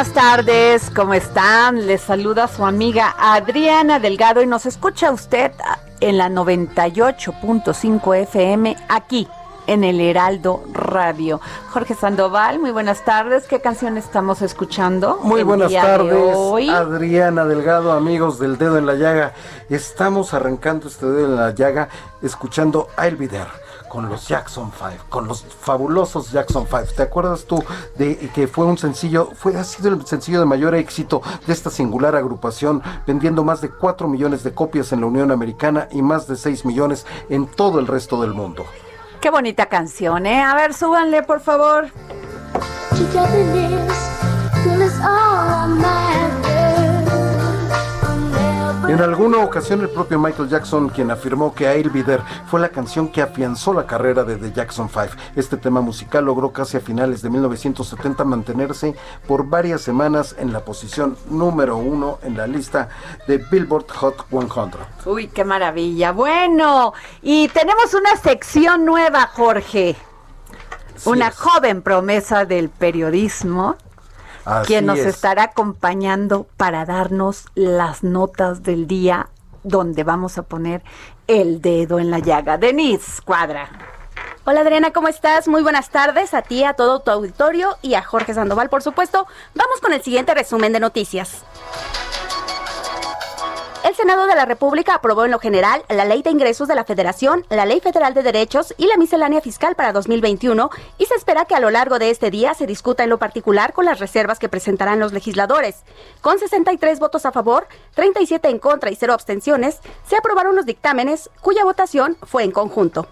Buenas tardes, ¿cómo están? Les saluda su amiga Adriana Delgado y nos escucha usted en la 98.5 FM aquí en el Heraldo Radio. Jorge Sandoval, muy buenas tardes. ¿Qué canción estamos escuchando? Muy buenas tardes? Adriana Delgado, amigos del Dedo en la Llaga. Estamos arrancando este Dedo en la Llaga escuchando I'll Be There con los Jackson 5, con los fabulosos Jackson 5. ¿Te acuerdas tú de que fue un sencillo, fue ha sido el sencillo de mayor éxito de esta singular agrupación, vendiendo más de 4 millones de copias en la Unión Americana y más de 6 millones en todo el resto del mundo? Qué bonita canción, ¿eh? A ver, súbanle, por favor. En alguna ocasión el propio Michael Jackson, quien afirmó que I'll Be There fue la canción que afianzó la carrera de The Jackson 5. Este tema musical logró casi a finales de 1970 mantenerse por varias semanas en la posición número uno en la lista de Billboard Hot 100. Uy, qué maravilla. Bueno, y tenemos una sección nueva, Jorge. una es. joven promesa del periodismo, Así quien nos es. estará acompañando para darnos las notas del día donde vamos a poner el dedo en la llaga. Denise Cuadra. Hola Adriana, ¿cómo estás? Muy buenas tardes a ti, a todo tu auditorio y a Jorge Sandoval, por supuesto. Vamos con el siguiente resumen de noticias. Senado de la República aprobó en lo general la Ley de Ingresos de la Federación, la Ley Federal de Derechos y la Miscelánea Fiscal para 2021 y se espera que a lo largo de este día se discuta en lo particular con las reservas que presentarán los legisladores. Con 63 votos a favor, 37 en contra y 0 abstenciones, se aprobaron los dictámenes cuya votación fue en conjunto.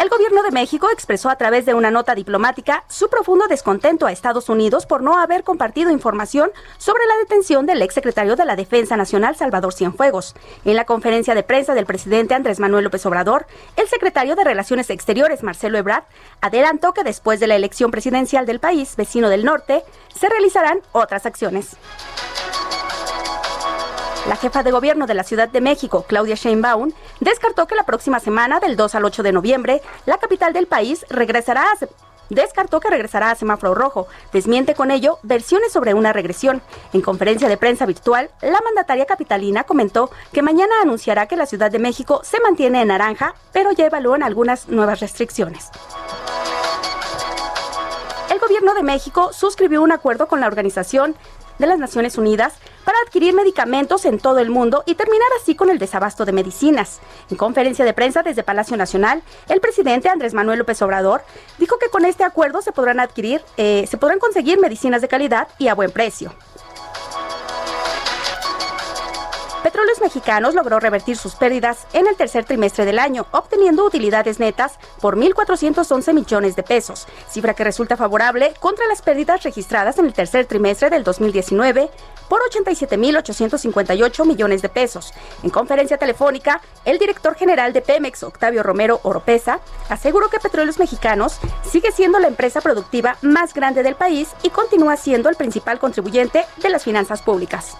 El gobierno de México expresó a través de una nota diplomática su profundo descontento a Estados Unidos por no haber compartido información sobre la detención del exsecretario de la Defensa Nacional Salvador Cienfuegos. En la conferencia de prensa del presidente Andrés Manuel López Obrador, el secretario de Relaciones Exteriores Marcelo Ebrard adelantó que después de la elección presidencial del país vecino del norte, se realizarán otras acciones. La jefa de gobierno de la Ciudad de México, Claudia Sheinbaum, descartó que la próxima semana, del 2 al 8 de noviembre, la capital del país regresará a... Descartó que regresará a semáforo rojo. Desmiente con ello versiones sobre una regresión. En conferencia de prensa virtual, la mandataria capitalina comentó que mañana anunciará que la Ciudad de México se mantiene en naranja, pero ya evalúan algunas nuevas restricciones. El gobierno de México suscribió un acuerdo con la Organización de las Naciones Unidas para adquirir medicamentos en todo el mundo y terminar así con el desabasto de medicinas. En conferencia de prensa desde Palacio Nacional, el presidente Andrés Manuel López Obrador dijo que con este acuerdo se podrán adquirir, eh, se podrán conseguir medicinas de calidad y a buen precio. Petróleos Mexicanos logró revertir sus pérdidas en el tercer trimestre del año, obteniendo utilidades netas por 1.411 millones de pesos, cifra que resulta favorable contra las pérdidas registradas en el tercer trimestre del 2019 por 87.858 millones de pesos. En conferencia telefónica, el director general de Pemex, Octavio Romero Oropesa, aseguró que Petróleos Mexicanos sigue siendo la empresa productiva más grande del país y continúa siendo el principal contribuyente de las finanzas públicas.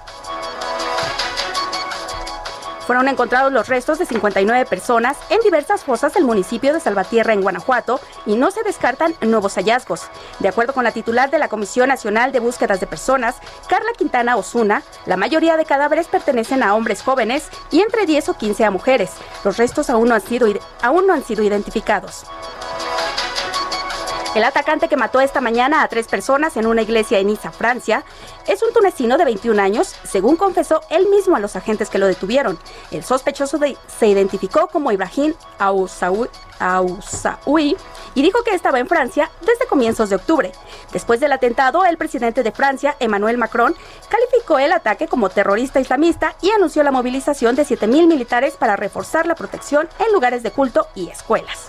Fueron encontrados los restos de 59 personas en diversas fosas del municipio de Salvatierra, en Guanajuato, y no se descartan nuevos hallazgos. De acuerdo con la titular de la Comisión Nacional de Búsquedas de Personas, Carla Quintana Osuna, la mayoría de cadáveres pertenecen a hombres jóvenes y entre 10 o 15 a mujeres. Los restos aún no han sido, aún no han sido identificados. El atacante que mató esta mañana a tres personas en una iglesia en Niza, Francia, es un tunecino de 21 años, según confesó él mismo a los agentes que lo detuvieron. El sospechoso se identificó como Ibrahim Aousaoui y dijo que estaba en Francia desde comienzos de octubre. Después del atentado, el presidente de Francia, Emmanuel Macron, calificó el ataque como terrorista islamista y anunció la movilización de 7.000 militares para reforzar la protección en lugares de culto y escuelas.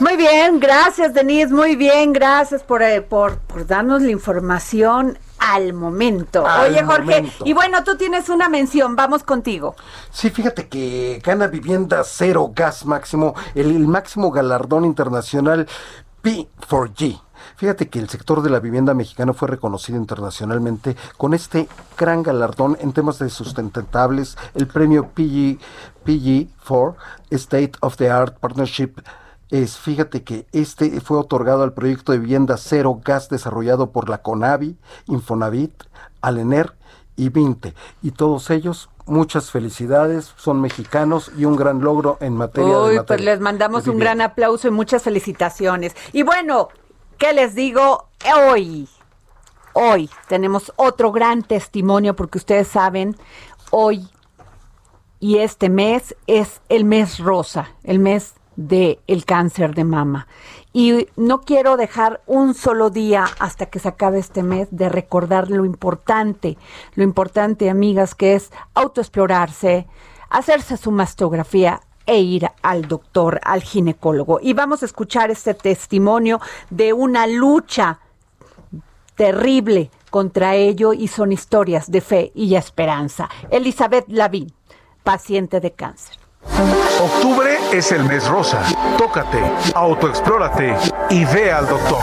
Muy bien, gracias Denise, muy bien, gracias por, eh, por, darnos la información al momento. Oye Jorge, y bueno, tú tienes una mención, vamos contigo. Sí, fíjate que gana vivienda cero gas máximo, el, máximo galardón internacional P4G. Fíjate que el sector de la vivienda mexicano fue reconocido internacionalmente con este gran galardón en temas de sustentables, el premio PG, PG4 State of the Art Partnership es, fíjate que este fue otorgado al proyecto de vivienda cero gas desarrollado por la CONAVI, Infonavit, Alener y Vinte. Y todos ellos, muchas felicidades, son mexicanos y un gran logro en materia Uy, pues les mandamos un gran aplauso y muchas felicitaciones. Y bueno, ¿qué les digo? Hoy, hoy tenemos otro gran testimonio porque ustedes saben, hoy y este mes es el mes rosa, el mes del el cáncer de mama. Y no quiero dejar un solo día hasta que se acabe este mes de recordar lo importante, lo importante, amigas, que es autoexplorarse, hacerse su mastografía e ir al doctor, al ginecólogo. Y vamos a escuchar este testimonio de una lucha terrible contra ello y son historias de fe y esperanza. Elizabeth Lavín, paciente de cáncer. Octubre es el mes rosa. Tócate, autoexplórate y ve al doctor.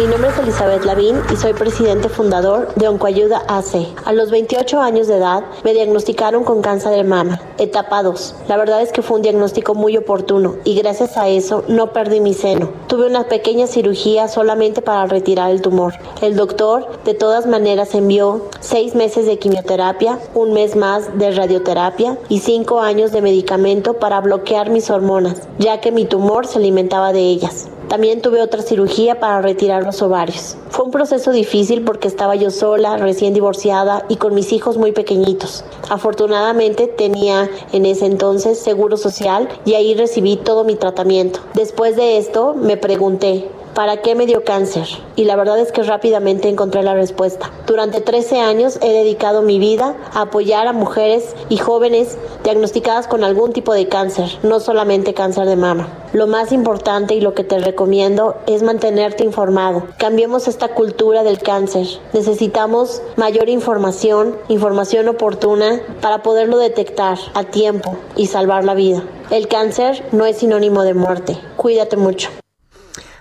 Mi nombre es Elizabeth Lavín y soy presidente fundador de Oncoayuda AC. A los 28 años de edad me diagnosticaron con cáncer de mama, etapa 2. La verdad es que fue un diagnóstico muy oportuno y gracias a eso no perdí mi seno. Tuve una pequeña cirugía solamente para retirar el tumor. El doctor de todas maneras envió seis meses de quimioterapia, un mes más de radioterapia y cinco años de medicamento para bloquear mis hormonas, ya que mi tumor se alimentaba de ellas. También tuve otra cirugía para retirar los ovarios. Fue un proceso difícil porque estaba yo sola, recién divorciada y con mis hijos muy pequeñitos. Afortunadamente tenía en ese entonces seguro social y ahí recibí todo mi tratamiento. Después de esto me pregunté, ¿Para qué me dio cáncer? Y la verdad es que rápidamente encontré la respuesta. Durante 13 años he dedicado mi vida a apoyar a mujeres y jóvenes diagnosticadas con algún tipo de cáncer, no solamente cáncer de mama. Lo más importante y lo que te recomiendo es mantenerte informado. Cambiemos esta cultura del cáncer. Necesitamos mayor información, información oportuna para poderlo detectar a tiempo y salvar la vida. El cáncer no es sinónimo de muerte. Cuídate mucho.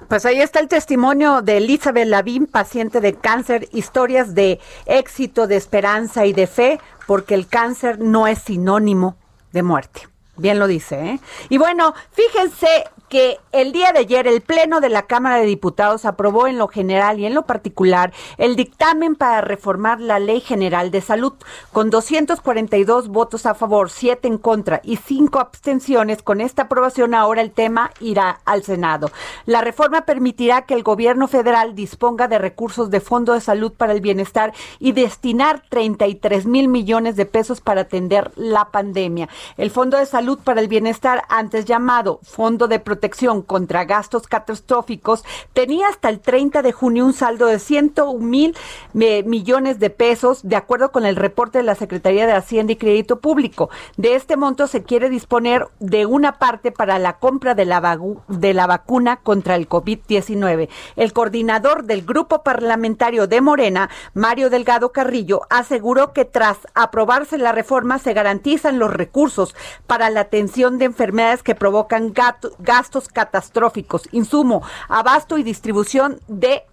Pues ahí está el testimonio de Elizabeth Lavín, paciente de cáncer, historias de éxito, de esperanza y de fe, porque el cáncer no es sinónimo de muerte. Bien lo dice, ¿eh? Y bueno, fíjense que el día de ayer el Pleno de la Cámara de Diputados aprobó en lo general y en lo particular el dictamen para reformar la Ley General de Salud con 242 votos a favor, 7 en contra y 5 abstenciones. Con esta aprobación ahora el tema irá al Senado. La reforma permitirá que el gobierno federal disponga de recursos de Fondo de Salud para el Bienestar y destinar 33 mil millones de pesos para atender la pandemia. El Fondo de Salud para el Bienestar, antes llamado Fondo de Protección protección contra gastos catastróficos tenía hasta el 30 de junio un saldo de 101 mil millones de pesos, de acuerdo con el reporte de la Secretaría de Hacienda y Crédito Público. De este monto se quiere disponer de una parte para la compra de la, de la vacuna contra el COVID-19. El coordinador del grupo parlamentario de Morena, Mario Delgado Carrillo, aseguró que tras aprobarse la reforma se garantizan los recursos para la atención de enfermedades que provocan gastos catastróficos, insumo, abasto y distribución de,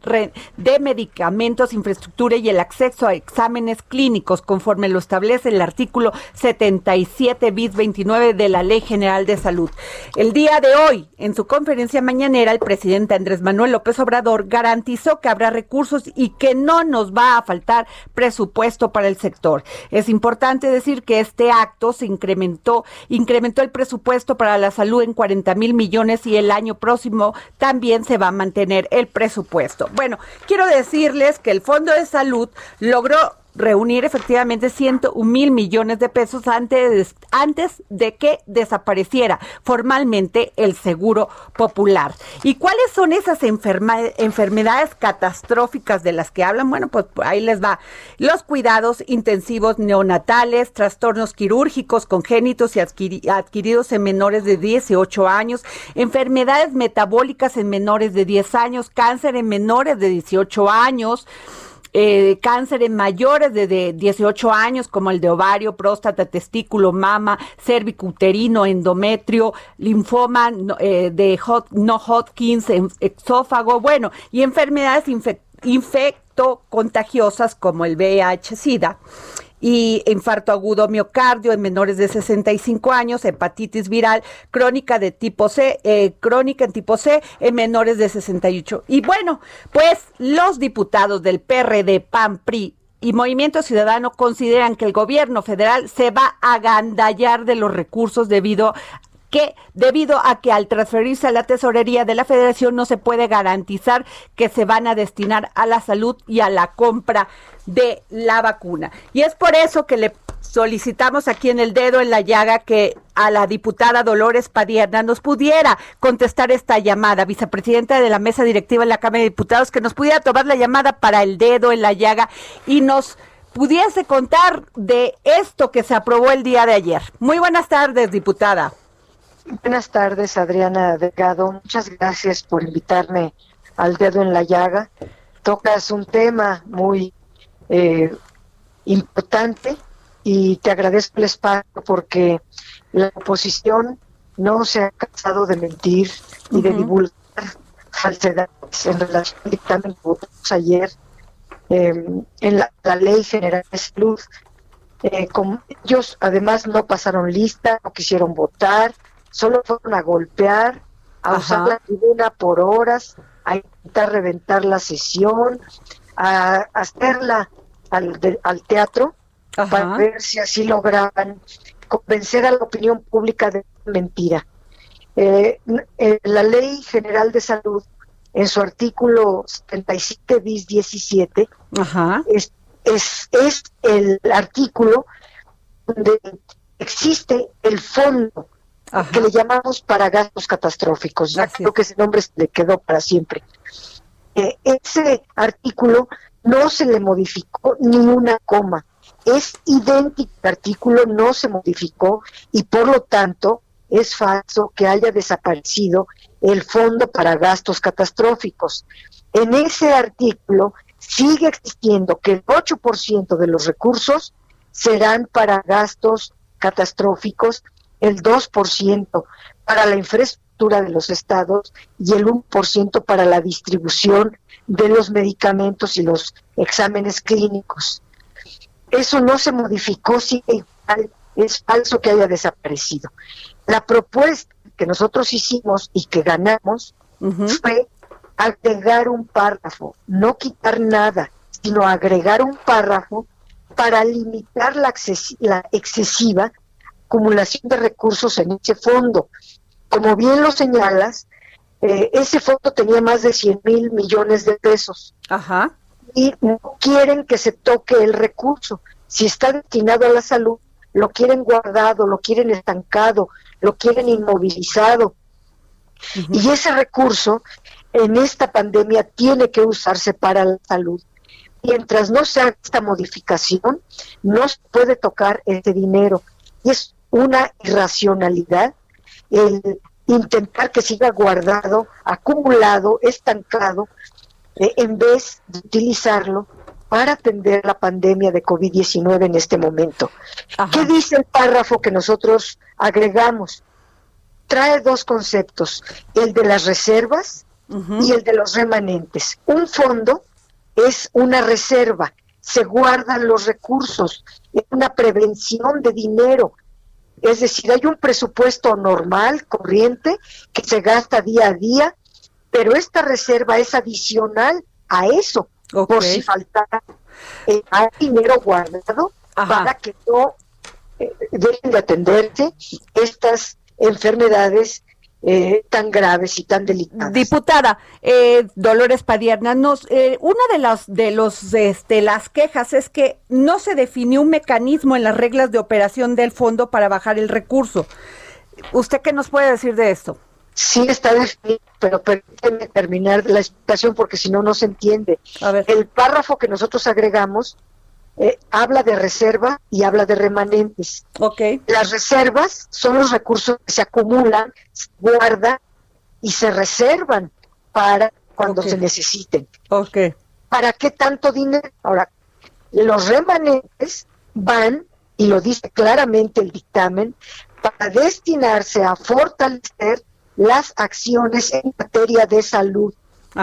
de medicamentos, infraestructura y el acceso a exámenes clínicos, conforme lo establece el artículo 77 bis 29 de la Ley General de Salud. El día de hoy, en su conferencia mañanera, el presidente Andrés Manuel López Obrador garantizó que habrá recursos y que no nos va a faltar presupuesto para el sector. Es importante decir que este acto se incrementó, incrementó el presupuesto para la salud en 40 mil millones y el año próximo también se va a mantener el presupuesto. Bueno, quiero decirles que el Fondo de Salud logró reunir efectivamente 101 mil millones de pesos antes, antes de que desapareciera formalmente el seguro popular. ¿Y cuáles son esas enfermedades catastróficas de las que hablan? Bueno, pues ahí les va. Los cuidados intensivos neonatales, trastornos quirúrgicos congénitos y adquiridos en menores de 18 años, enfermedades metabólicas en menores de 10 años, cáncer en menores de 18 años, eh, cáncer en mayores de, 18 años, como el de ovario, próstata, testículo, mama, cervicuterino, endometrio, linfoma eh, de no Hodgkins, exófago, bueno, y enfermedades infecto contagiosas como el VIH-Sida y infarto agudo miocardio en menores de 65 años, hepatitis viral crónica de tipo C, eh, crónica en tipo C en menores de 68. Y bueno, pues los diputados del PRD, PAN, PRI, y Movimiento Ciudadano consideran que el gobierno federal se va a agandallar de los recursos debido que debido a que al transferirse a la tesorería de la federación no se puede garantizar que se van a destinar a la salud y a la compra de la vacuna. Y es por eso que le solicitamos aquí en el dedo en la llaga que a la diputada Dolores Padierna nos pudiera contestar esta llamada, vicepresidenta de la mesa directiva de la Cámara de Diputados, que nos pudiera tomar la llamada para el dedo en la llaga y nos pudiese contar de esto que se aprobó el día de ayer. Muy buenas tardes, diputada. Buenas tardes, Adriana Delgado. Muchas gracias por invitarme al dedo en la llaga. Tocas un tema muy eh, importante y te agradezco el espacio porque la oposición no se ha cansado de mentir y de divulgar falsedades en relación al dictamen que votamos ayer em, en la, ley general de salud. Eh, ellos además no pasaron lista, no quisieron votar, solo fueron a golpear, a usar la tribuna por horas, a intentar reventar la sesión, a, hacerla al, al teatro para ver si así lograban convencer a la opinión pública de mentira. Eh, eh, la Ley General de Salud, en su artículo 77 bis 17, Es, es, es el artículo donde existe el fondo que le llamamos para gastos catastróficos. Ya creo que ese nombre le quedó para siempre. Eh, ese artículo no se le modificó ni una coma. Es idéntico el artículo, no se modificó y por lo tanto es falso que haya desaparecido el fondo para gastos catastróficos. En ese artículo sigue existiendo que el 8% de los recursos serán para gastos catastróficos el 2% para la infraestructura de los estados y el 1% para la distribución de los medicamentos y los exámenes clínicos. Eso no se modificó, sí, es falso que haya desaparecido. La propuesta que nosotros hicimos y que ganamos fue agregar un párrafo, no quitar nada, sino agregar un párrafo para limitar la, la excesiva acumulación de recursos en ese fondo. Como bien lo señalas, eh, ese fondo tenía más de 100 mil millones de pesos. Ajá. Y no quieren que se toque el recurso. Si está destinado a la salud, lo quieren guardado, lo quieren estancado, lo quieren inmovilizado. Y ese recurso en esta pandemia tiene que usarse para la salud. Mientras no se haga esta modificación, no se puede tocar ese dinero. Y es una irracionalidad el intentar que siga guardado, acumulado, estancado, eh, en vez de utilizarlo para atender la pandemia de COVID-19 en este momento. ¿Qué dice el párrafo que nosotros agregamos? Trae dos conceptos, el de las reservas y el de los remanentes. Un fondo es una reserva, se guardan los recursos, es una prevención de dinero. Es decir, hay un presupuesto normal, corriente, que se gasta día a día, pero esta reserva es adicional a eso, por si faltara eh, dinero guardado para que no eh, dejen de atenderse estas enfermedades eh, tan graves y tan delicadas. Diputada eh, Dolores Padierna, nos, eh, una de las de los este, las quejas es que no se definió un mecanismo en las reglas de operación del fondo para bajar el recurso. ¿Usted qué nos puede decir de esto? Sí está definido, pero permíteme terminar la explicación porque si no, no se entiende. El párrafo que nosotros agregamos eh, habla de reserva y habla de remanentes. Okay. Las reservas son los recursos que se acumulan, se guardan y se reservan para cuando se necesiten. Okay. ¿Para qué tanto dinero? Ahora, los remanentes van, y lo dice claramente el dictamen, para destinarse a fortalecer las acciones en materia de salud.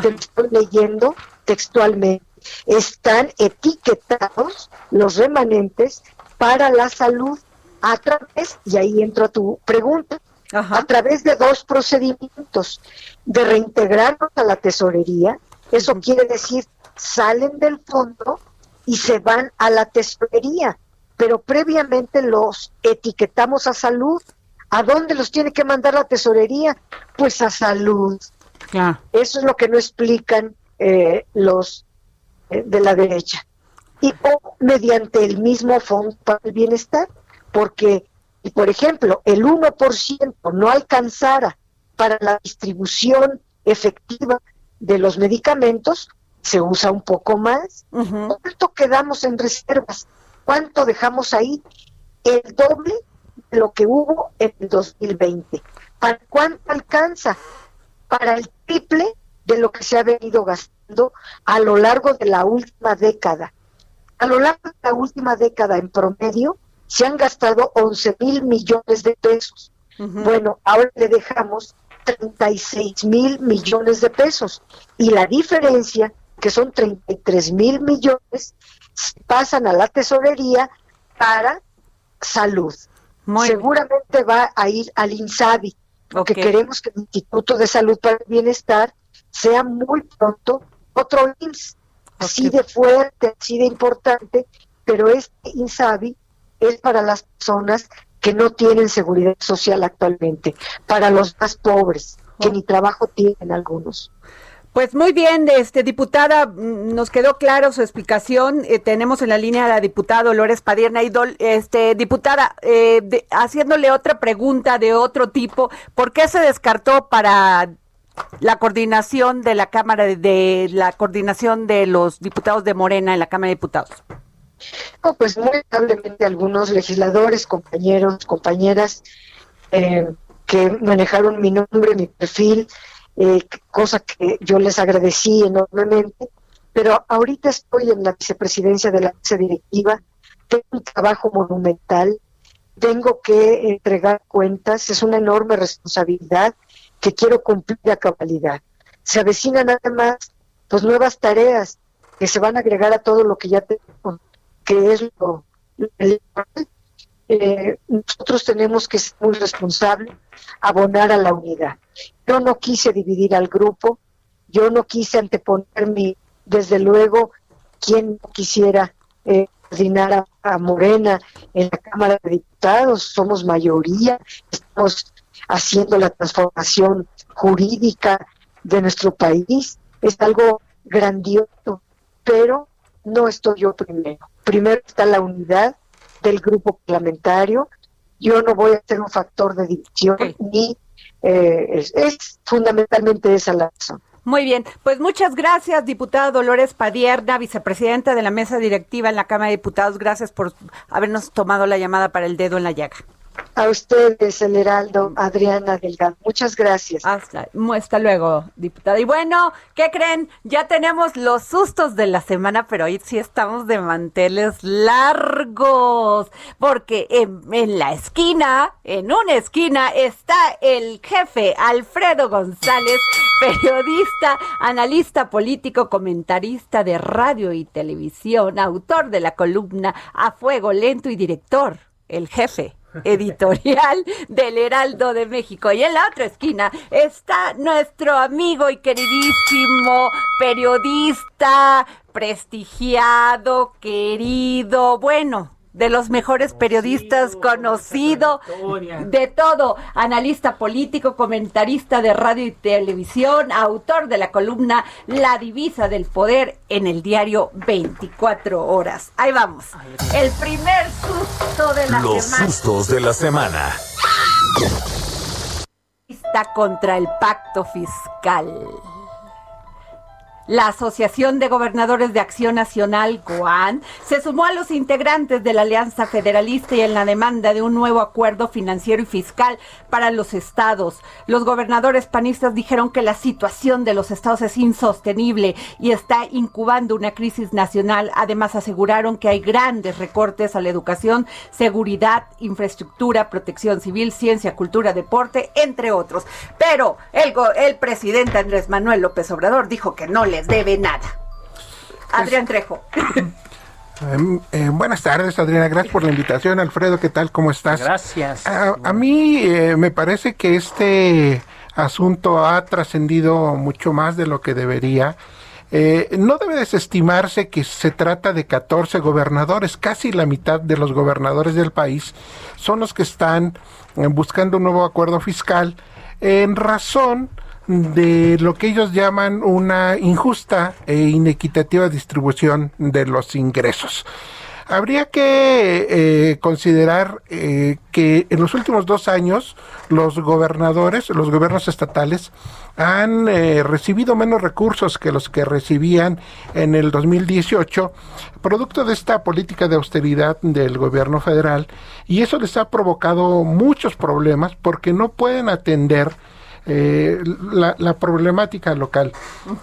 Te estoy leyendo textualmente están etiquetados los remanentes para la salud a través, y ahí entra tu pregunta, a través de dos procedimientos, de reintegrarlos a la tesorería, eso quiere decir, salen del fondo y se van a la tesorería, pero previamente los etiquetamos a salud. ¿A dónde los tiene que mandar la tesorería? Pues a salud. Eso es lo que no explican eh, los de la derecha. Y o mediante el mismo fondo para el bienestar, porque, por ejemplo, el 1% no alcanzara para la distribución efectiva de los medicamentos, se usa un poco más. ¿Cuánto quedamos en reservas? ¿Cuánto dejamos ahí? El doble de lo que hubo en el 2020. ¿Para cuánto alcanza? Para el triple de lo que se ha venido gastando a lo largo de la última década. A lo largo de la última década, en promedio, se han gastado 11 mil millones de pesos. Bueno, ahora le dejamos 36 mil millones de pesos. Y la diferencia, que son 33 mil millones, pasan a la tesorería para salud. Seguramente va a ir al INSABI, porque queremos que el Instituto de Salud para el Bienestar sea muy pronto otro IMSS, así de fuerte, así de importante, pero este INSABI es para las personas que no tienen seguridad social actualmente, para los más pobres, que ni trabajo tienen algunos. Pues muy bien, este diputada, mm, nos quedó claro su explicación. Eh, tenemos en la línea a la diputada Dolores Padierna y este diputada, eh, haciéndole otra pregunta de otro tipo, ¿por qué se descartó para la coordinación de la Cámara de, la coordinación de los diputados de Morena en la Cámara de Diputados? pues muy amablemente algunos legisladores, compañeros, compañeras eh, que manejaron mi nombre, mi perfil, eh, cosa que yo les agradecí enormemente, pero ahorita estoy en la vicepresidencia de la mesa directiva, tengo un trabajo monumental, tengo que entregar cuentas, es una enorme responsabilidad que quiero cumplir a cabalidad. Se avecinan además pues nuevas tareas que se van a agregar a todo lo que ya tengo, que es lo, eh, nosotros tenemos que ser muy responsables, abonar a la unidad. Yo no quise dividir al grupo, yo no quise anteponer mi, desde luego, quien quisiera eh, a, a Morena en la Cámara de Diputados, somos mayoría, estamos haciendo la transformación jurídica de nuestro país, es algo grandioso, pero no estoy yo primero. Primero está la unidad del grupo parlamentario. Yo no voy a ser un factor de división ni eh, es, fundamentalmente esa la razón. Muy bien, pues muchas gracias, diputada Dolores Padierna, vicepresidenta de la mesa directiva en la Cámara de Diputados. Gracias por habernos tomado la llamada para el dedo en la llaga. A ustedes, el Heraldo, Adriana Delgado. Muchas gracias. Hasta, luego, diputada. Y bueno, ¿qué creen? Ya tenemos los sustos de la semana, pero hoy sí estamos de manteles largos, porque en, en la esquina, en una esquina, está el jefe Alfredo González, periodista, analista político, comentarista de radio y televisión, autor de la columna A Fuego Lento y director, el jefe editorial del Heraldo de México. Y en la otra esquina está nuestro amigo y queridísimo periodista, prestigiado, querido, bueno, de los mejores periodistas conocido, de todo, analista político, comentarista de radio y televisión, autor de la columna La divisa del poder en el diario 24 horas. Ahí vamos. El primer susto de la semana. Los sustos de la semana. Está contra el pacto fiscal. La Asociación de Gobernadores de Acción Nacional, COAN, se sumó a los integrantes de la Alianza Federalista y en la demanda de un nuevo acuerdo financiero y fiscal para los estados. Los gobernadores panistas dijeron que la situación de los estados es insostenible y está incubando una crisis nacional. Además, aseguraron que hay grandes recortes a la educación, seguridad, infraestructura, protección civil, ciencia, cultura, deporte, entre otros. Pero el, el presidente Andrés Manuel López Obrador dijo que no les debe nada. Adrián Trejo. Em, eh, buenas tardes, Adriana. Gracias por la invitación. Alfredo, ¿qué tal? ¿Cómo estás? Gracias. A, mí eh, me parece que este asunto ha trascendido mucho más de lo que debería. Eh, no debe desestimarse que se trata de 14 gobernadores, casi la mitad de los gobernadores del país son los que están buscando un nuevo acuerdo fiscal en razón de lo que ellos llaman una injusta e inequitativa distribución de los ingresos. Habría que eh, considerar eh, que en los últimos dos años los gobernadores, los gobiernos estatales, han eh, recibido menos recursos que los que recibían en el 2018, producto de esta política de austeridad del gobierno federal, y eso les ha provocado muchos problemas porque no pueden atender eh, la, problemática local.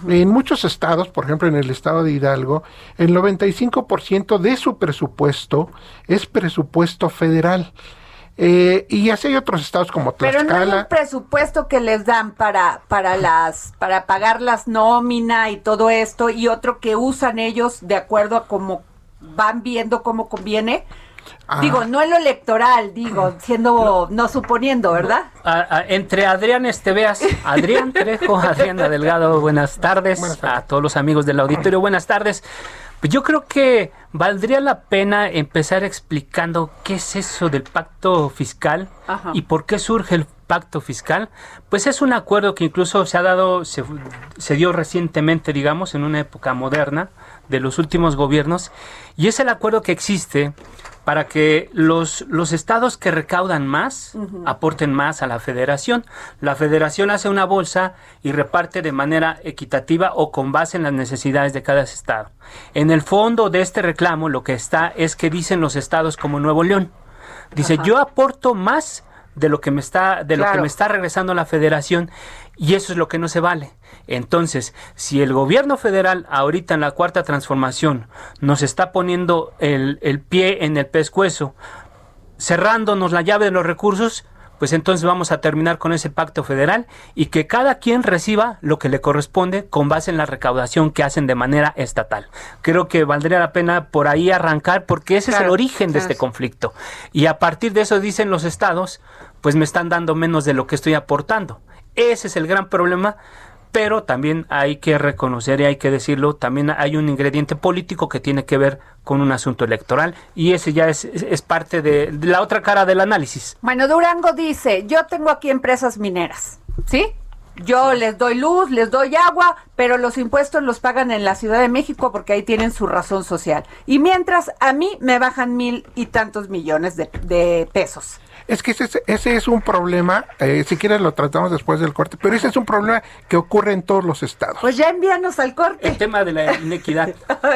En muchos estados, por ejemplo en el estado de Hidalgo, el 95% de su presupuesto es presupuesto federal. Eh, y así hay otros estados como Tlaxcala. Pero no hay un presupuesto que les dan para, para, las, para pagar las nómina y todo esto, y otro que usan ellos de acuerdo a cómo van viendo cómo conviene. Digo, no en lo electoral, digo, siendo, no suponiendo, ¿verdad? entre Adrián Esteveas, Adrián Trejo, Adriana Delgado, buenas tardes, a todos los amigos del auditorio, buenas tardes. Pues yo creo que valdría la pena empezar explicando qué es eso del pacto fiscal y por qué surge el pacto fiscal. Pues es un acuerdo que incluso se ha dado, se, se dio recientemente, digamos, en una época moderna de los últimos gobiernos, y es el acuerdo que existe para que los, los estados que recaudan más aporten más a la federación. La federación hace una bolsa y reparte de manera equitativa o con base en las necesidades de cada estado. En el fondo de este reclamo lo que está es que dicen los estados como Nuevo León. Dice, yo aporto más de lo que me está de lo que me está regresando la federación y eso es lo que no se vale. Entonces, si el gobierno federal ahorita en la cuarta transformación nos está poniendo el, el pie en el pescuezo, cerrándonos la llave de los recursos, pues entonces vamos a terminar con ese pacto federal y que cada quien reciba lo que le corresponde con base en la recaudación que hacen de manera estatal. Creo que valdría la pena por ahí arrancar porque ese es el origen de este conflicto. Y a partir de eso dicen los estados, pues me están dando menos de lo que estoy aportando. Ese es el gran problema pero también hay que reconocer y hay que decirlo, también hay un ingrediente político que tiene que ver con un asunto electoral y ese ya es, es parte de, la otra cara del análisis. Bueno, Durango dice, yo tengo aquí empresas mineras, ¿sí? Yo les doy luz, les doy agua, pero los impuestos los pagan en la Ciudad de México porque ahí tienen su razón social. Y mientras a mí me bajan mil y tantos millones de, de pesos. Es que ese, ese es un problema, eh, si quieres lo tratamos después del corte, pero ese es un problema que ocurre en todos los estados. Pues ya envíanos al corte. El tema de la inequidad.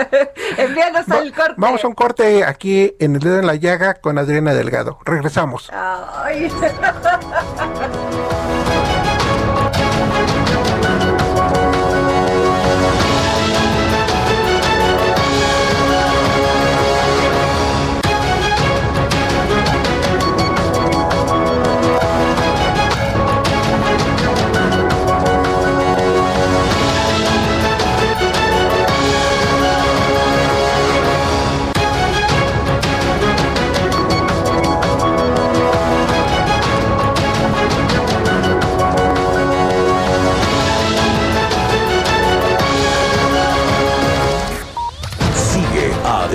envíanos al corte. Vamos a un corte aquí en El Dedo en la Llaga con Adriana Delgado. Regresamos. Ay.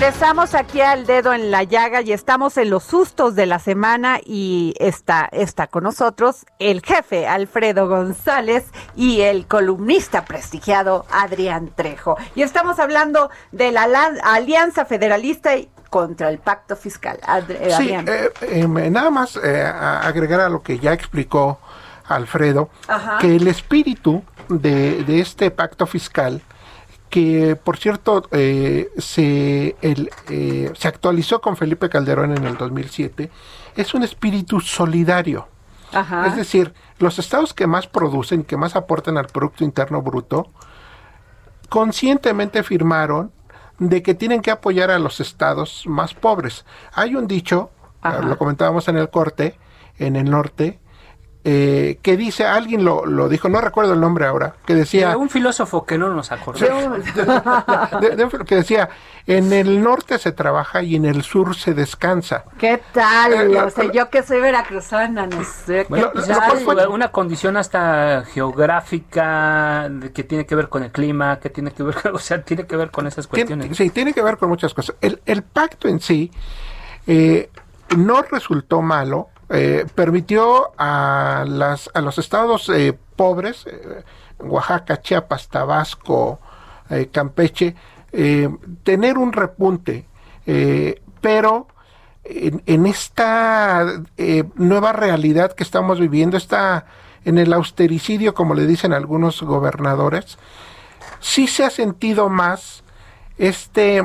regresamos aquí al dedo en la llaga y estamos en los sustos de la semana y está, está con nosotros el jefe Alfredo González y el columnista prestigiado Adrián Trejo. Y estamos hablando de la Alianza Federalista contra el pacto fiscal. Eh, sí, eh, eh, nada más agregar a lo que ya explicó Alfredo, que el espíritu de, de este pacto fiscal que por cierto eh, se, eh, se actualizó con Felipe Calderón en el 2007, es un espíritu solidario. Es decir, los estados que más producen, que más aportan al Producto Interno Bruto, conscientemente firmaron de que tienen que apoyar a los estados más pobres. Hay un dicho, lo comentábamos en el corte, en el norte, eh, que dice, alguien lo, lo, dijo, no recuerdo el nombre ahora, que decía... un filósofo que no nos acordamos. que decía, en el norte se trabaja y en el sur se descansa. ¿Qué tal? Eh, yo que soy veracruzana, no sé. una condición hasta geográfica que tiene que ver con el clima, que tiene que ver, o sea, tiene que ver con esas cuestiones. sí, tiene que ver con muchas cosas. El, el pacto en sí eh, no resultó malo, eh, permitió a, las, a los estados eh, pobres, eh, Oaxaca, Chiapas, Tabasco, Campeche, tener un repunte, pero en, esta nueva realidad que estamos viviendo, está en el austericidio, como le dicen algunos gobernadores, sí se ha sentido más este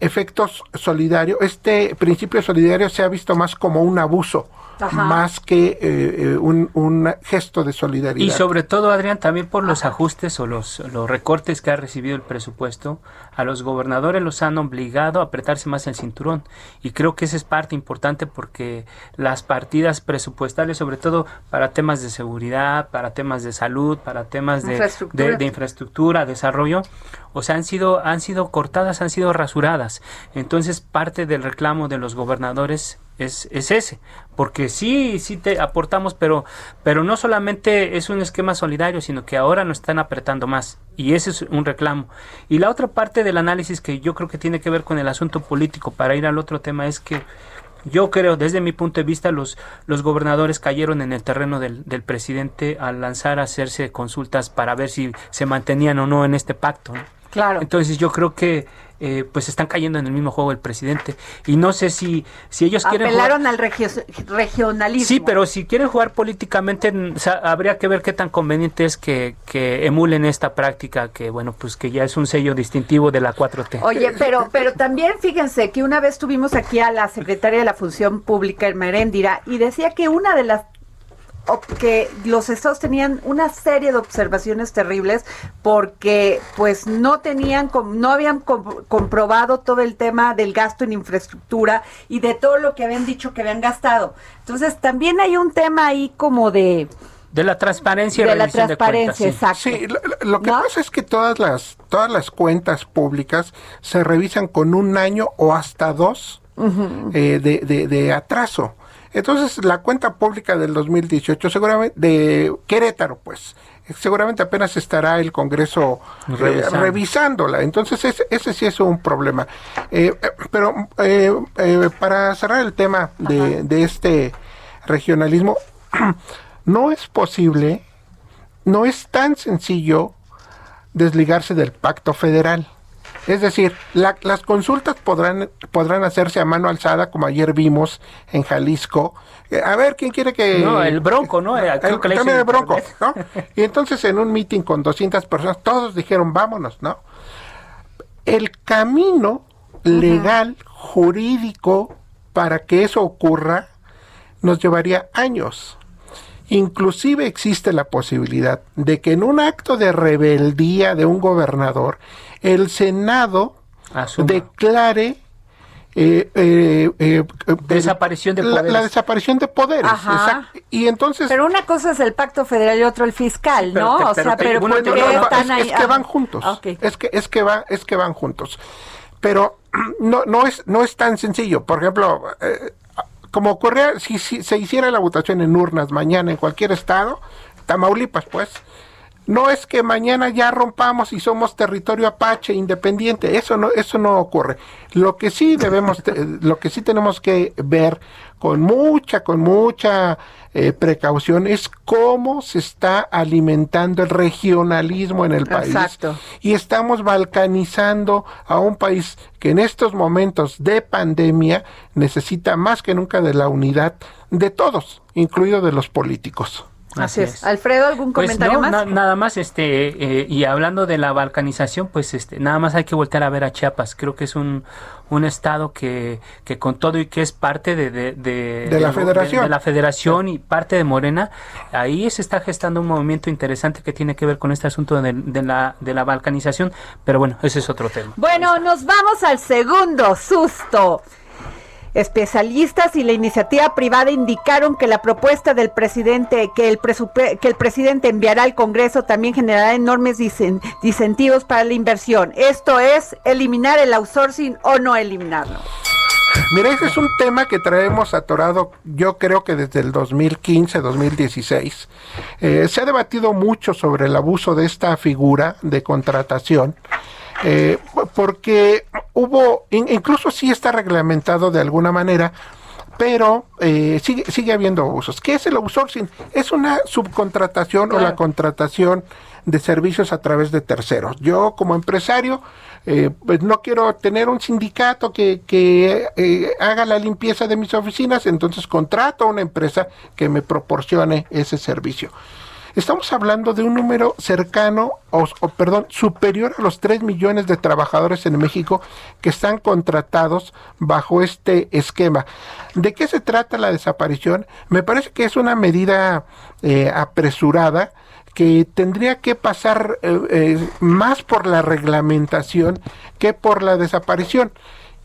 efecto solidario, este principio solidario se ha visto más como un abuso más que eh, eh, un, un, gesto de solidaridad. Y sobre todo, Adrián, también por los ajustes o los, los recortes que ha recibido el presupuesto, a los gobernadores los han obligado a apretarse más el cinturón. Y creo que esa es parte importante porque las partidas presupuestales, sobre todo para temas de seguridad, para temas de salud, para temas de infraestructura, de, de infraestructura desarrollo, O sea, han sido, han sido cortadas, han sido rasuradas. Entonces, parte del reclamo de los gobernadores es, es ese, porque sí, sí te aportamos, pero, pero no solamente es un esquema solidario, sino que ahora nos están apretando más, y ese es un reclamo. Y la otra parte del análisis que yo creo que tiene que ver con el asunto político, para ir al otro tema, es que yo creo, desde mi punto de vista, los, los gobernadores cayeron en el terreno del, del presidente al lanzar a hacerse consultas para ver si se mantenían o no en este pacto. Claro. Entonces yo creo que eh, pues están cayendo en el mismo juego el presidente. Y no sé si, si ellos quieren... Apelaron al regionalismo. Sí, pero si quieren jugar políticamente, habría que ver qué tan conveniente es que, que, emulen esta práctica, que bueno, pues que ya es un sello distintivo de la 4T. Oye, pero, pero también fíjense que una vez tuvimos aquí a la secretaria de la Función Pública, el Meréndira, y decía que una de las que los estados tenían una serie de observaciones terribles porque pues no tenían no habían comprobado todo el tema del gasto en infraestructura y de todo lo que habían dicho que habían gastado. Entonces también hay un tema ahí como de de la transparencia y de la transparencia, exacto. Sí, lo, que pasa es que todas las todas las cuentas públicas se revisan con un año o hasta dos eh, de, de, de atraso. Entonces, la cuenta pública del 2018, seguramente, de Querétaro, pues, seguramente apenas estará el Congreso eh, revisándola. Entonces, ese, ese, sí es un problema. Eh, eh, pero para cerrar el tema de, de este regionalismo, no es posible, no es tan sencillo desligarse del pacto federal. Es decir, las consultas podrán, podrán hacerse a mano alzada, como ayer vimos en Jalisco. Eh, a ver, ¿quién quiere que...? No, el Bronco, ¿no? El, el Bronco, ¿no? Y entonces en un meeting con 200 personas, todos dijeron, vámonos, ¿no? El camino legal, jurídico, para que eso ocurra, nos llevaría años. Inclusive existe la posibilidad de que en un acto de rebeldía de un gobernador, el Senado declare eh, eh, eh, desaparición de poderes. La, desaparición de poderes. Y entonces. Pero una cosa es el pacto federal y otro el fiscal, ¿no? o sea, pero están ahí? Es, que van juntos. Es que es que van es que van juntos. Pero no no es no es tan sencillo. Por ejemplo, como ocurría si, si se hiciera la votación en urnas mañana en cualquier estado, Tamaulipas, pues no es que mañana ya rompamos y somos territorio apache independiente, eso no eso no ocurre. Lo que sí debemos lo que sí tenemos que ver con mucha con mucha eh, precaución es cómo se está alimentando el regionalismo en el país y estamos balcanizando a un país que en estos momentos de pandemia necesita más que nunca de la unidad de todos, incluido de los políticos. Así, es. Alfredo, ¿algún pues comentario más? nada más, este, eh, y hablando de la balcanización, pues este, nada más hay que voltear a ver a Chiapas. Creo que es un, un estado que, que con todo y que es parte de, de, de, la federación. De, la federación y parte de Morena, ahí se está gestando un movimiento interesante que tiene que ver con este asunto de, de, la, de la balcanización, pero bueno, ese es otro tema. Bueno, nos vamos al segundo susto. Especialistas y la iniciativa privada indicaron que la propuesta del presidente, que el, que el presidente enviará al Congreso también generará enormes incentivos para la inversión. Esto es eliminar el outsourcing o no eliminarlo. Mira, ese es un tema que traemos atorado, yo creo que desde el 2015, 2016. Eh, se ha debatido mucho sobre el abuso de esta figura de contratación eh, porque hubo, incluso sí está reglamentado de alguna manera, pero eh, sigue, sigue habiendo usos. ¿Qué es el outsourcing? Es una subcontratación o la contratación de servicios a través de terceros. Yo como empresario, eh, pues no quiero tener un sindicato que, que eh, haga la limpieza de mis oficinas, entonces contrato a una empresa que me proporcione ese servicio. Estamos hablando de un número cercano, o, perdón, superior a los 3 millones de trabajadores en México que están contratados bajo este esquema. ¿De qué se trata la desaparición? Me parece que es una medida eh, apresurada que tendría que pasar eh, eh, más por la reglamentación que por la desaparición.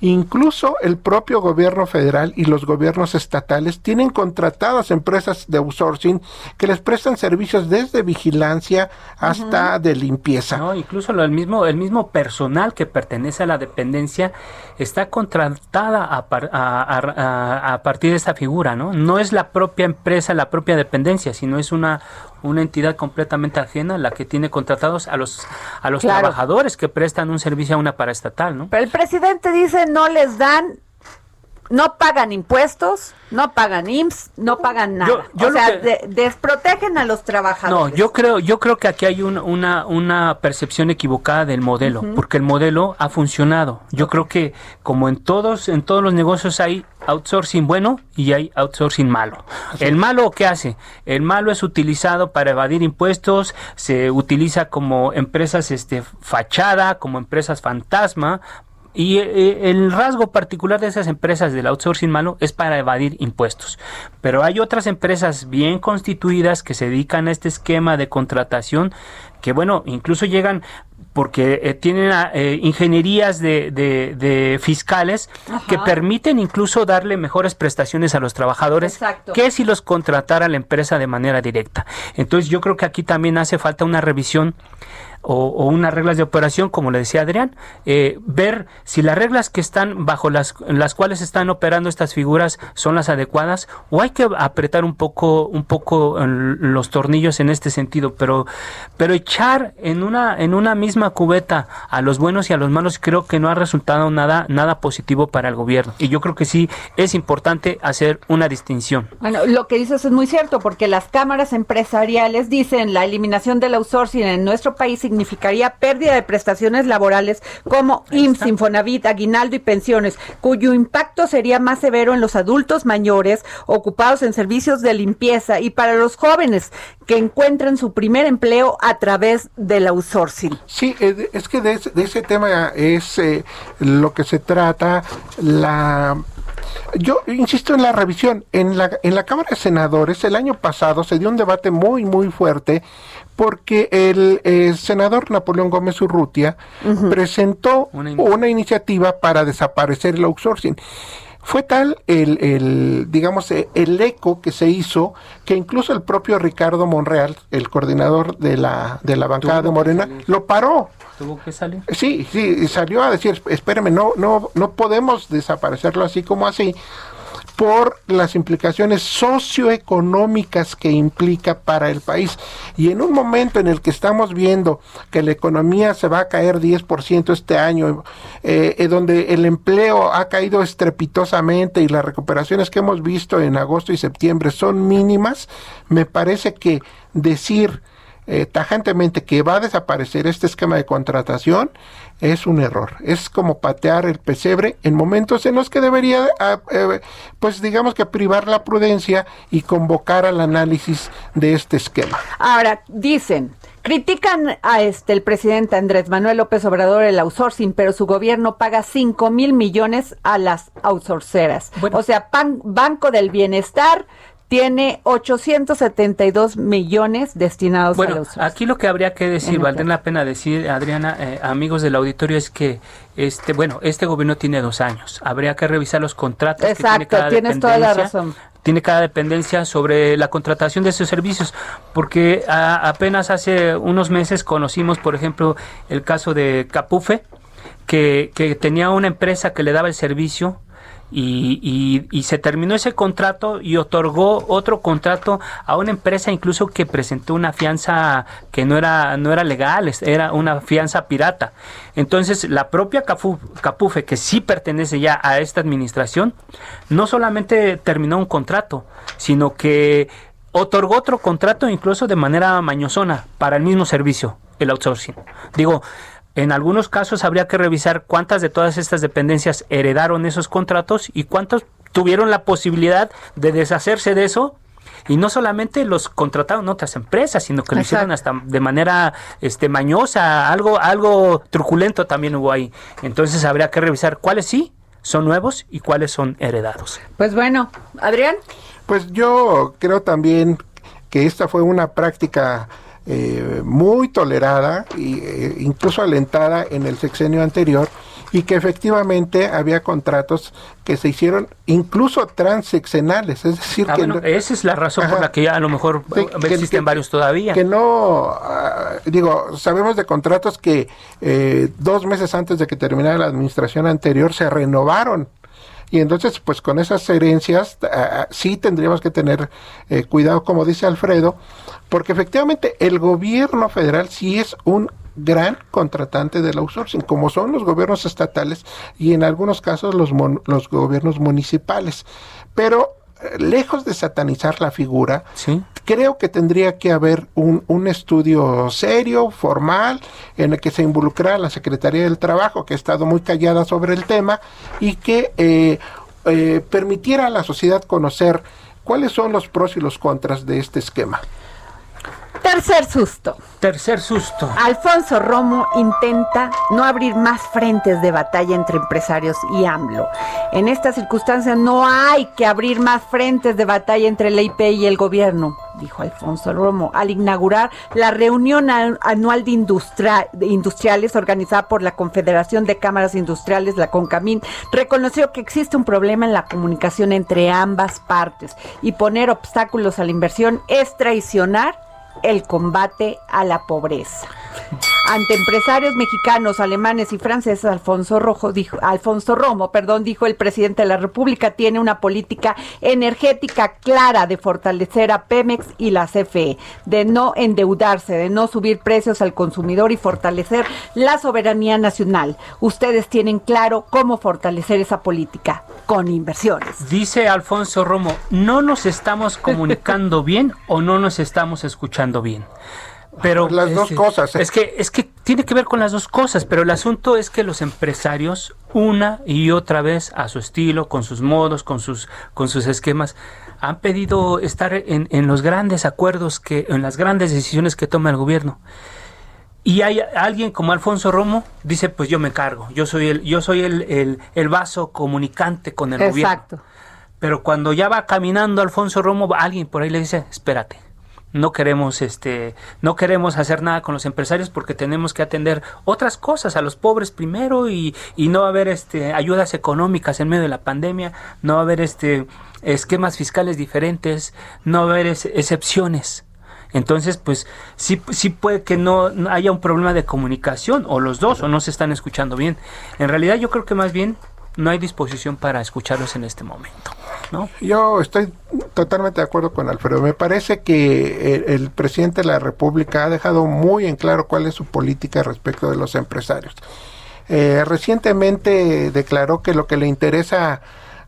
Incluso el propio gobierno federal y los gobiernos estatales tienen contratadas empresas de outsourcing que les prestan servicios desde vigilancia hasta de limpieza. No, incluso lo, el mismo el mismo personal que pertenece a la dependencia está contratada a, a, a, partir de esta figura, ¿no? No es la propia empresa, la propia dependencia, sino es una una entidad completamente ajena la que tiene contratados a los a los trabajadores que prestan un servicio a una paraestatal, ¿no? Pero el presidente dice no les dan no pagan impuestos, no pagan IMSS, no pagan nada. o sea, desprotegen a los trabajadores. No, yo creo, yo creo que aquí hay una, una percepción equivocada del modelo, porque el modelo ha funcionado. Yo creo que como en todos, en todos los negocios hay outsourcing bueno y hay outsourcing malo. El malo, ¿qué hace? El malo es utilizado para evadir impuestos, se utiliza como empresas este, fachada, como empresas fantasma, y eh, el rasgo particular de esas empresas del outsourcing malo es para evadir impuestos. Pero hay otras empresas bien constituidas que se dedican a este esquema de contratación que, bueno, incluso llegan porque eh, tienen eh, ingenierías de, de, fiscales que permiten incluso darle mejores prestaciones a los trabajadores que si los contratara la empresa de manera directa. Entonces yo creo que aquí también hace falta una revisión o, unas reglas de operación, como le decía Adrián, eh, ver si las reglas que están bajo las, las cuales están operando estas figuras son las adecuadas o hay que apretar un poco, un poco los tornillos en este sentido, pero, pero echar en una, en una misma cubeta a los buenos y a los malos creo que no ha resultado nada, nada positivo para el gobierno. Y yo creo que sí es importante hacer una distinción. Bueno, lo que dices es muy cierto, porque las cámaras empresariales dicen la eliminación del outsourcing en nuestro país significaría pérdida de prestaciones laborales como IMSS, Infonavit, aguinaldo y pensiones, cuyo impacto sería más severo en los adultos mayores ocupados en servicios de limpieza y para los jóvenes que encuentran su primer empleo a través del outsourcing. Sí, es que de ese, tema es eh, lo que se trata la yo insisto en la revisión. En la, en la Cámara de Senadores el año pasado se dio un debate muy, muy fuerte porque el, senador Napoleón Gómez Urrutia presentó una, iniciativa para desaparecer el outsourcing. Fue tal el, el, digamos, e, el eco que se hizo que incluso el propio Ricardo Monreal, el coordinador de la, de la bancada de Morena, lo paró. ¿Tuvo que salir? Sí, sí, salió a decir, espéreme, no, no, no podemos desaparecerlo así como así, por las implicaciones socioeconómicas que implica para el país. Y en un momento en el que estamos viendo que la economía se va a caer 10% este año, eh, eh, donde el empleo ha caído estrepitosamente y las recuperaciones que hemos visto en agosto y septiembre son mínimas, me parece que decir eh, tajantemente que va a desaparecer este esquema de contratación es un error. Es como patear el pesebre en momentos en los que debería, ah, eh, pues digamos que privar la prudencia y convocar al análisis de este esquema. Ahora, dicen, Critican a este el presidente Andrés Manuel López Obrador el outsourcing, pero su gobierno paga 5 mil millones a las outsourceras. O sea, Banco del Bienestar, tiene 872 millones destinados a los Aquí lo que habría que decir, valdría la pena decir, Adriana, eh, amigos del auditorio, es que este, bueno, este gobierno tiene dos años. Habría que revisar los contratos que tiene cada tienes toda la razón. Tiene cada dependencia sobre la contratación de esos servicios, porque apenas hace unos meses conocimos, por ejemplo, el caso de Capufe, que, que tenía una empresa que le daba el servicio y, y, se terminó ese contrato y otorgó otro contrato a una empresa incluso que presentó una fianza que no era no era legal, era una fianza pirata. Entonces, la propia Capufe, que sí pertenece ya a esta administración, no solamente terminó un contrato, sino que otorgó otro contrato incluso de manera mañosona para el mismo servicio, el outsourcing. Digo, en algunos casos habría que revisar cuántas de todas estas dependencias heredaron esos contratos y cuántos tuvieron la posibilidad de deshacerse de eso y no solamente los contrataron otras empresas, sino que lo hicieron hasta de manera este mañosa, algo algo truculento también hubo ahí. Entonces habría que revisar cuáles sí son nuevos y cuáles son heredados. Pues bueno, Adrián. Pues yo creo también que esta fue una práctica eh, muy tolerada e incluso alentada en el sexenio anterior y que efectivamente había contratos que se hicieron incluso transeccionales, es decir, ah, que esa es la razón por la que ya a lo mejor existen varios todavía. Que no, ah, digo, sabemos de contratos que eh, dos meses antes de que terminara la administración anterior se renovaron y entonces, pues con esas herencias ah, sí tendríamos que tener eh, cuidado, como dice Alfredo, porque efectivamente el gobierno federal sí es un gran contratante del outsourcing, como son los gobiernos estatales y en algunos casos los, los gobiernos municipales. Pero lejos de satanizar la figura, creo que tendría que haber un, un, estudio serio, formal, en el que se involucrara la Secretaría del Trabajo, que ha estado muy callada sobre el tema, y que eh, eh, permitiera a la sociedad conocer cuáles son los pros y los contras de este esquema. Tercer susto. Tercer susto. Alfonso Romo intenta no abrir más frentes de batalla entre empresarios y AMLO. En esta circunstancia no hay que abrir más frentes de batalla entre el IP y el gobierno, dijo Alfonso Romo, al inaugurar la reunión anual de, de industriales organizada por la Confederación de Cámaras Industriales, la CONCAMIN, reconoció que existe un problema en la comunicación entre ambas partes y poner obstáculos a la inversión es traicionar el combate a la pobreza. Ante empresarios mexicanos, alemanes y franceses, Alfonso, Rojo dijo, Alfonso Romo perdón, dijo el presidente de la República, tiene una política energética clara de fortalecer a Pemex y la CFE, de no endeudarse, de no subir precios al consumidor y fortalecer la soberanía nacional. Ustedes tienen claro cómo fortalecer esa política con inversiones. Dice Alfonso Romo, no nos estamos comunicando bien o no nos estamos escuchando bien. Pero las dos cosas. ¿eh? Es que es que tiene que ver con las dos cosas, pero el asunto es que los empresarios una y otra vez a su estilo, con sus modos, con sus con sus esquemas han pedido estar en, en los grandes acuerdos que en las grandes decisiones que toma el gobierno. Y hay alguien como Alfonso Romo dice, pues yo me cargo, yo soy el yo soy el, el, vaso comunicante con el Exacto. gobierno. Pero cuando ya va caminando Alfonso Romo, alguien por ahí le dice, espérate, no queremos este no queremos hacer nada con los empresarios porque tenemos que atender otras cosas a los pobres primero y, y no va a haber este ayudas económicas en medio de la pandemia no va a haber este esquemas fiscales diferentes no va a haber excepciones entonces, pues sí, sí puede que no, haya un problema de comunicación, o los dos, o no se están escuchando bien. En realidad yo creo que más bien no hay disposición para escucharlos en este momento. ¿No? Yo estoy totalmente de acuerdo con Alfredo. Me parece que el, presidente de la República ha dejado muy en claro cuál es su política respecto de los empresarios. Eh, recientemente declaró que lo que le interesa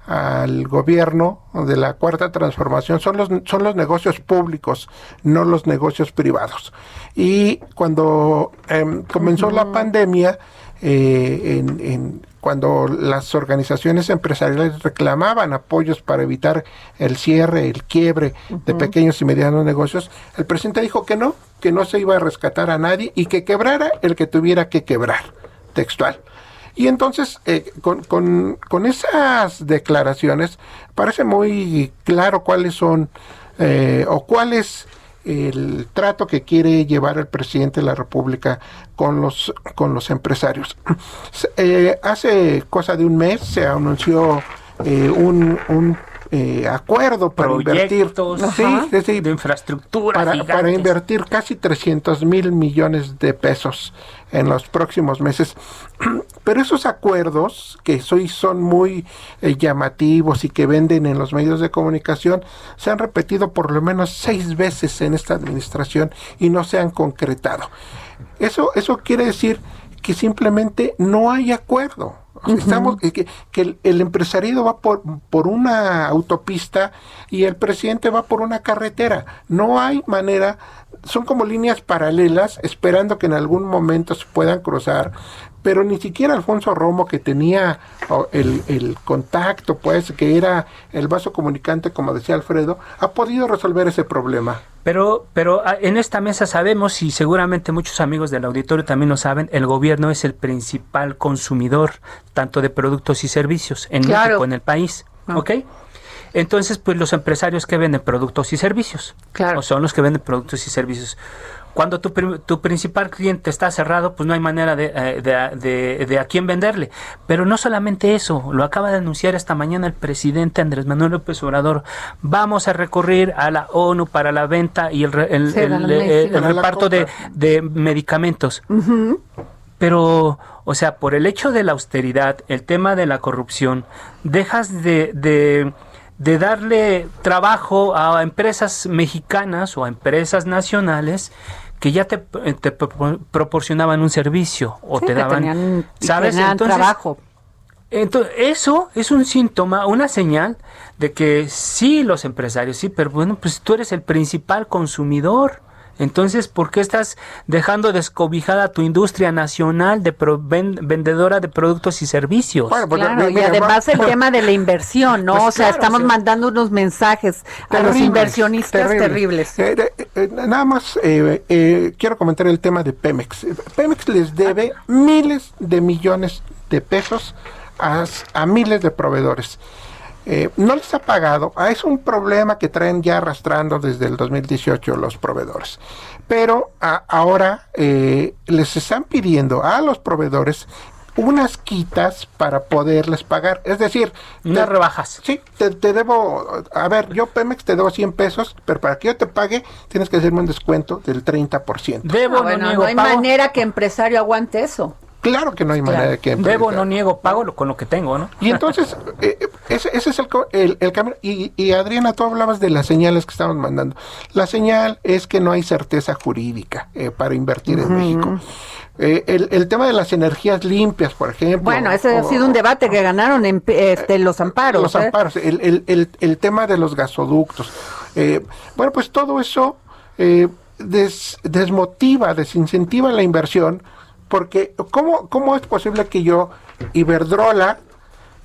al gobierno de la cuarta transformación son los son los negocios públicos no los negocios privados y cuando em, comenzó la pandemia eh, en, cuando las organizaciones empresariales reclamaban apoyos para evitar el cierre, el quiebre de pequeños y medianos negocios, el presidente dijo que no, que no se iba a rescatar a nadie y que quebrara el que tuviera que quebrar, textual. Y entonces, eh, con, con, con, esas declaraciones, parece muy claro cuáles son eh, o cuáles el trato que quiere llevar el presidente de la República con los, con los empresarios. Eh, hace cosa de un mes se anunció eh, un, un eh, acuerdo para invertir. De infraestructura para, para, invertir casi 300 mil millones de pesos en los próximos meses. Pero esos acuerdos que hoy son muy eh, llamativos y que venden en los medios de comunicación se han repetido por lo menos seis veces en esta administración y no se han concretado. Eso eso quiere decir que simplemente no hay acuerdo Estamos, que, que el, empresariado va por, por una autopista y el presidente va por una carretera. No hay manera, son como líneas paralelas esperando que en algún momento se puedan cruzar, pero ni siquiera Alfonso Romo, que tenía el, el, contacto, pues, que era el vaso comunicante, como decía Alfredo, ha podido resolver ese problema. Pero, pero ah, en esta mesa sabemos, y seguramente muchos amigos del auditorio también lo saben, el gobierno es el principal consumidor tanto de productos y servicios en México, en el país. Ah. ¿Ok? Entonces, pues los empresarios que venden productos y servicios, claro. o son los que venden productos y servicios. Cuando tu, tu, principal cliente está cerrado, pues no hay manera de, eh, de, de, a quién venderle. Pero no solamente eso, lo acaba de anunciar esta mañana el presidente Andrés Manuel López Obrador. Vamos a recurrir a la ONU para la venta y el, el, reparto de, medicamentos. Pero, o sea, por el hecho de la austeridad, el tema de la corrupción, dejas de de darle trabajo a empresas mexicanas o a empresas nacionales que ya te, te proporcionaban un servicio o te daban, ¿sabes? trabajo. Entonces, eso es un síntoma, una señal de que sí los empresarios, sí, pero bueno, pues tú eres el principal consumidor. Entonces, ¿por qué estás dejando descobijada tu industria nacional de vendedora de productos y servicios? claro, y además el tema de la inversión, ¿no? Pues o sea, estamos mandando unos mensajes a los inversionistas terribles. Eh, eh, eh, nada más quiero comentar el tema de Pemex. Pemex les debe miles de millones de pesos a, a miles de proveedores. Eh, no les ha pagado. Ah, es un problema que traen ya arrastrando desde el 2018 los proveedores. Pero ahora eh, les están pidiendo a los proveedores unas quitas para poderles pagar. Es decir, unas rebajas. Sí, te, debo, a ver, yo Pemex te debo 100 pesos, pero para que yo te pague tienes que hacerme un descuento del 30%. Debo, ah, no, no hay manera que empresario aguante eso. Claro que no hay manera de que... Debo, no niego, pago con lo que tengo, ¿no? Y entonces, eh, ese, ese, es el, el, camino. Y, y, Adriana, tú hablabas de las señales que estamos mandando. La señal es que no hay certeza jurídica eh, para invertir en México. Eh, el, el, tema de las energías limpias, por ejemplo. Bueno, ese ha sido un debate que ganaron en este, los amparos. Los amparos, el, el, el, tema de los gasoductos. bueno, pues todo eso des, desmotiva, desincentiva la inversión porque ¿cómo, cómo es posible que yo, Iberdrola,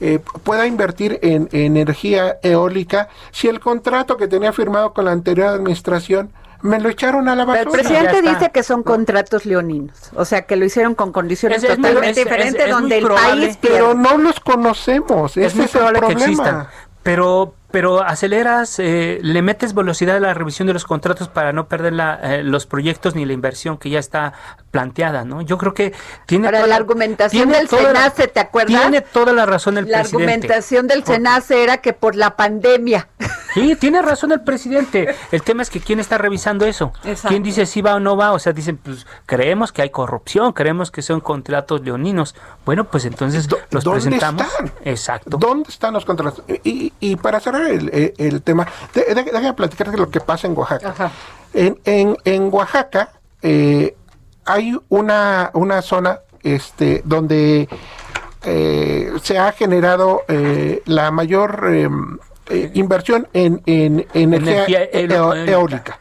eh, pueda invertir en, energía eólica si el contrato que tenía firmado con la anterior administración me lo echaron a la basura. el presidente dice que son contratos leoninos, o sea, que lo hicieron con condiciones totalmente diferentes, donde el país... Pero no los conocemos, ese es, el problema. pero pero aceleras, eh, le metes velocidad a la revisión de los contratos para no perder la, eh, los proyectos ni la inversión que ya está planteada, ¿no? Yo creo que tiene... Para la argumentación del SENACE, ¿te acuerdas? Tiene toda la razón el presidente. La argumentación del SENACE era que por la pandemia. Sí, tiene razón el presidente. El tema es que quién está revisando eso. ¿Quién dice si va o no va? O sea, dicen, pues creemos que hay corrupción, creemos que son contratos leoninos. Bueno, pues entonces los ¿Dónde presentamos. Están? Exacto. ¿Dónde están los contratos? Y, y para cerrar el, tema. déjame platicar de lo que pasa en Oaxaca. En, en, en, Oaxaca eh, hay una, una zona este, donde eh, se ha generado eh, la mayor em, inversión en, en, energía, eólica.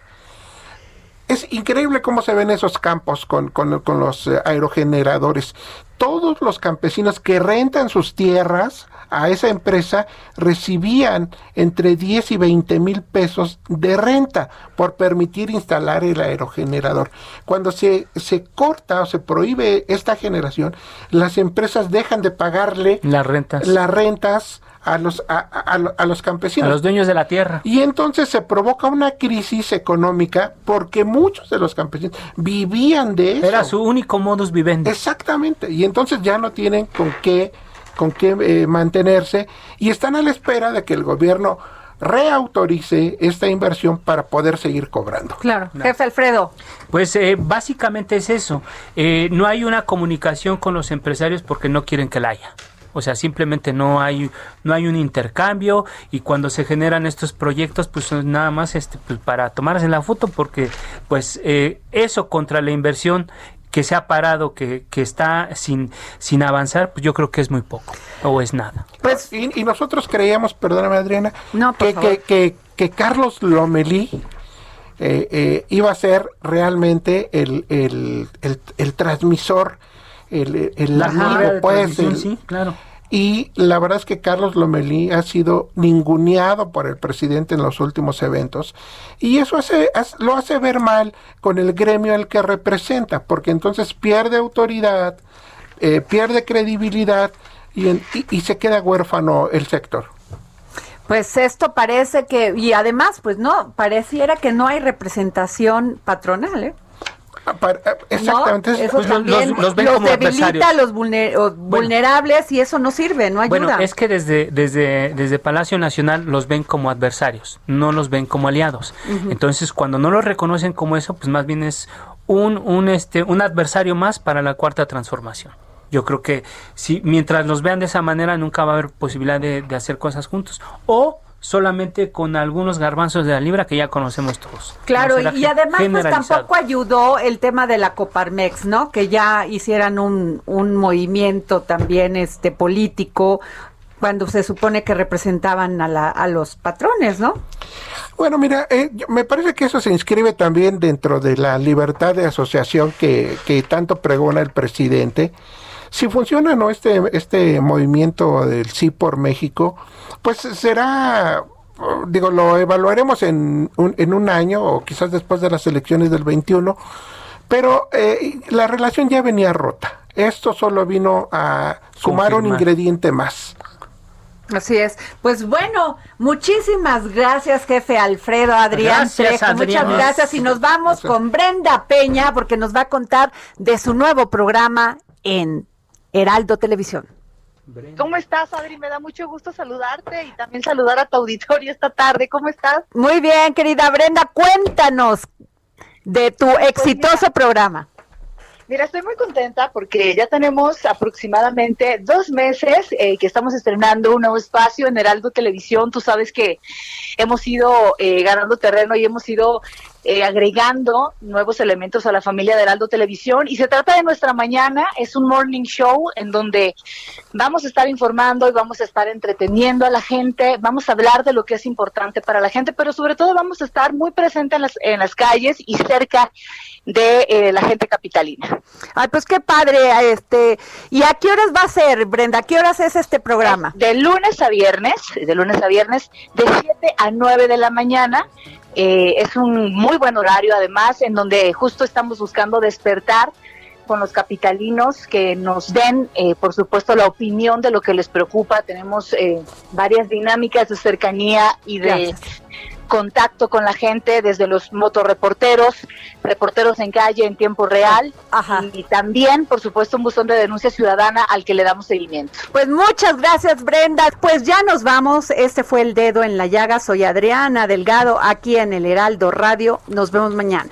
Es increíble cómo se ven esos campos con, con, con los aerogeneradores. Todos los campesinos que rentan sus tierras a esa empresa recibían entre 10 y 20 mil pesos de renta por permitir instalar el aerogenerador. Cuando se, se corta o se prohíbe esta generación, las empresas dejan de pagarle las rentas, las rentas a los, a, a, los campesinos. A los dueños de la tierra. Y entonces se provoca una crisis económica porque muchos de los campesinos vivían de eso. Era su único modus vivendi. Exactamente. Y entonces ya no tienen con qué con qué eh, mantenerse y están a la espera de que el gobierno reautorice esta inversión para poder seguir cobrando. Claro, jefe Alfredo. Pues eh, básicamente es eso. Eh, no hay una comunicación con los empresarios porque no quieren que la haya. O sea, simplemente no hay no hay un intercambio y cuando se generan estos proyectos, pues nada más este pues, para tomarse la foto porque pues eso contra la inversión que se ha parado, que, que está sin, sin avanzar, pues yo creo que es muy poco o es nada. Pues y, nosotros creíamos, perdóname Adriana, que, que, que, Carlos Lomelí eh, eh, iba a ser realmente el, el, el, transmisor, el, el amigo, pues, sí, claro y la verdad es que Carlos Lomelí ha sido ninguneado por el presidente en los últimos eventos y eso hace, lo hace ver mal con el gremio al que representa, porque entonces pierde autoridad, eh, pierde credibilidad y, y, se queda huérfano el sector. Pues esto parece que, y además, pues no, pareciera que no hay representación patronal, ¿eh? Exactamente. ¿no? Eso Pues los- también los- los ven los como debilita, adversarios. los vulner- o vulnerables y eso no sirve, no ayuda. Bueno, es que desde, desde, desde Palacio Nacional los ven como adversarios, no los ven como aliados. Entonces, cuando no los reconocen como eso, pues más bien es un, un, este, un adversario más para la cuarta transformación. Yo creo que si mientras los vean de esa manera, nunca va a haber posibilidad de, de hacer cosas juntos. O solamente con algunos garbanzos de la libra que ya conocemos todos. Claro, No y además pues tampoco ayudó el tema de la Coparmex, ¿no? Que ya hicieran un, un movimiento también este político cuando se supone que representaban a, la, a los patrones, ¿no? Bueno, mira, eh, yo- me parece que eso se inscribe también dentro de la libertad de asociación que, que tanto pregona el presidente. Si funciona o no este, este movimiento del Sí por México, pues será, digo, lo evaluaremos en un, en un año o quizás después de las elecciones del 21, pero eh, la relación ya venía rota. Esto solo vino a sumar un ingrediente más. Así es. Pues bueno, muchísimas gracias, jefe Alfredo Adrián Gracias, Trejo. Muchas gracias. Y nos vamos con Brenda Peña porque nos va a contar de su nuevo programa en Heraldo Televisión. ¿Cómo estás, Adri? Me da mucho gusto saludarte y también saludar a tu auditorio esta tarde. ¿Cómo estás? Muy bien, querida Brenda, cuéntanos de tu exitoso programa. Mira, estoy muy contenta porque ya tenemos aproximadamente dos meses eh, que estamos estrenando un nuevo espacio en Heraldo Televisión. Tú sabes que hemos ido eh, ganando terreno y hemos ido eh, agregando nuevos elementos a la familia de Heraldo Televisión. Y se trata de nuestra mañana, es un morning show en donde vamos a estar informando y vamos a estar entreteniendo a la gente, vamos a hablar de lo que es importante para la gente, pero sobre todo vamos a estar muy presentes en las, en las calles y cerca de eh, la gente capitalina. Ay, pues qué padre, este. ¿Y a qué horas va a ser, Brenda? ¿A qué horas es este programa? De lunes a viernes, de lunes a viernes, de 7 a 9 de la mañana. Eh, es un muy buen horario, además, en donde justo estamos buscando despertar con los capitalinos que nos den, eh, por supuesto, la opinión de lo que les preocupa. Tenemos eh, varias dinámicas de cercanía y de. Contacto con la gente, desde los motorreporteros, reporteros en calle en tiempo real, y también, por supuesto, un buzón de denuncia ciudadana al que le damos seguimiento. Pues muchas gracias, Brenda. Pues ya nos vamos. Este fue el dedo en la llaga. Soy Adriana Delgado, aquí en el Heraldo Radio. Nos vemos mañana.